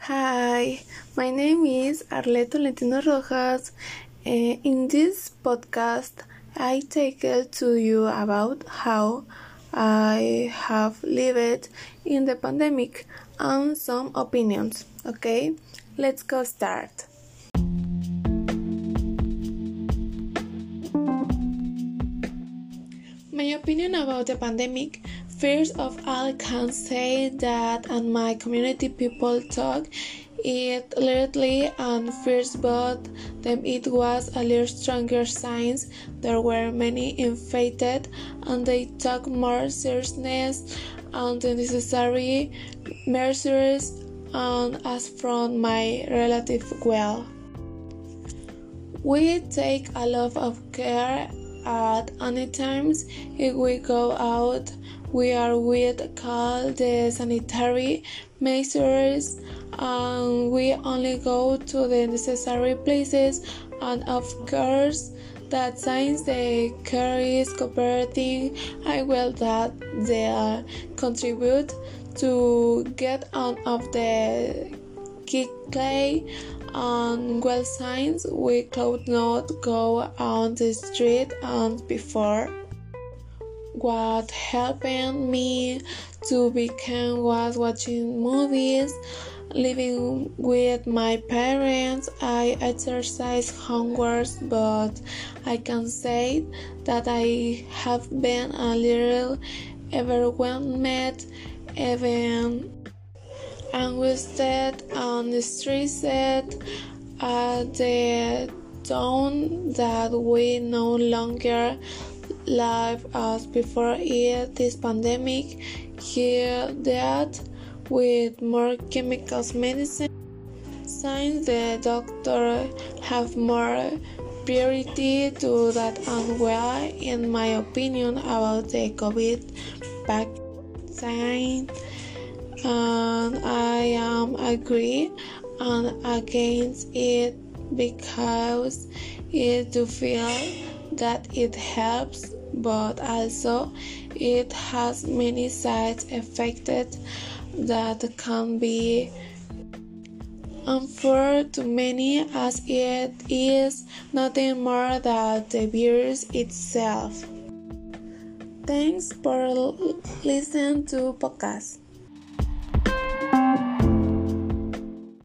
Hi, my name is Arleto Tolentino Rojas. Uh, in this podcast, I take to you about how I have lived in the pandemic and some opinions. Okay, let's go start. My opinion about the pandemic First of all, I can say that and my community people talk it lately and first but then it was a little stronger signs. There were many infected and they took more seriousness and the necessary measures and as from my relative well. We take a lot of care at any times if we go out we are with call the sanitary measures and we only go to the necessary places. And of course that since the care is cooperating. I will that they contribute to get out of the clay. And well signs we could not go on the street and before what helped me to become was watching movies, living with my parents. I exercise homework, but I can say that I have been a little overwhelmed, even anguished and stressed at the dawn that we no longer life as before it this pandemic here that with more chemicals medicine since the doctor have more priority to that and well in my opinion about the covid vaccine. And i am agree and against it because it to feel that it helps but also it has many side effects that can be unfair to many as it is nothing more than the virus itself. Thanks for listening to podcast.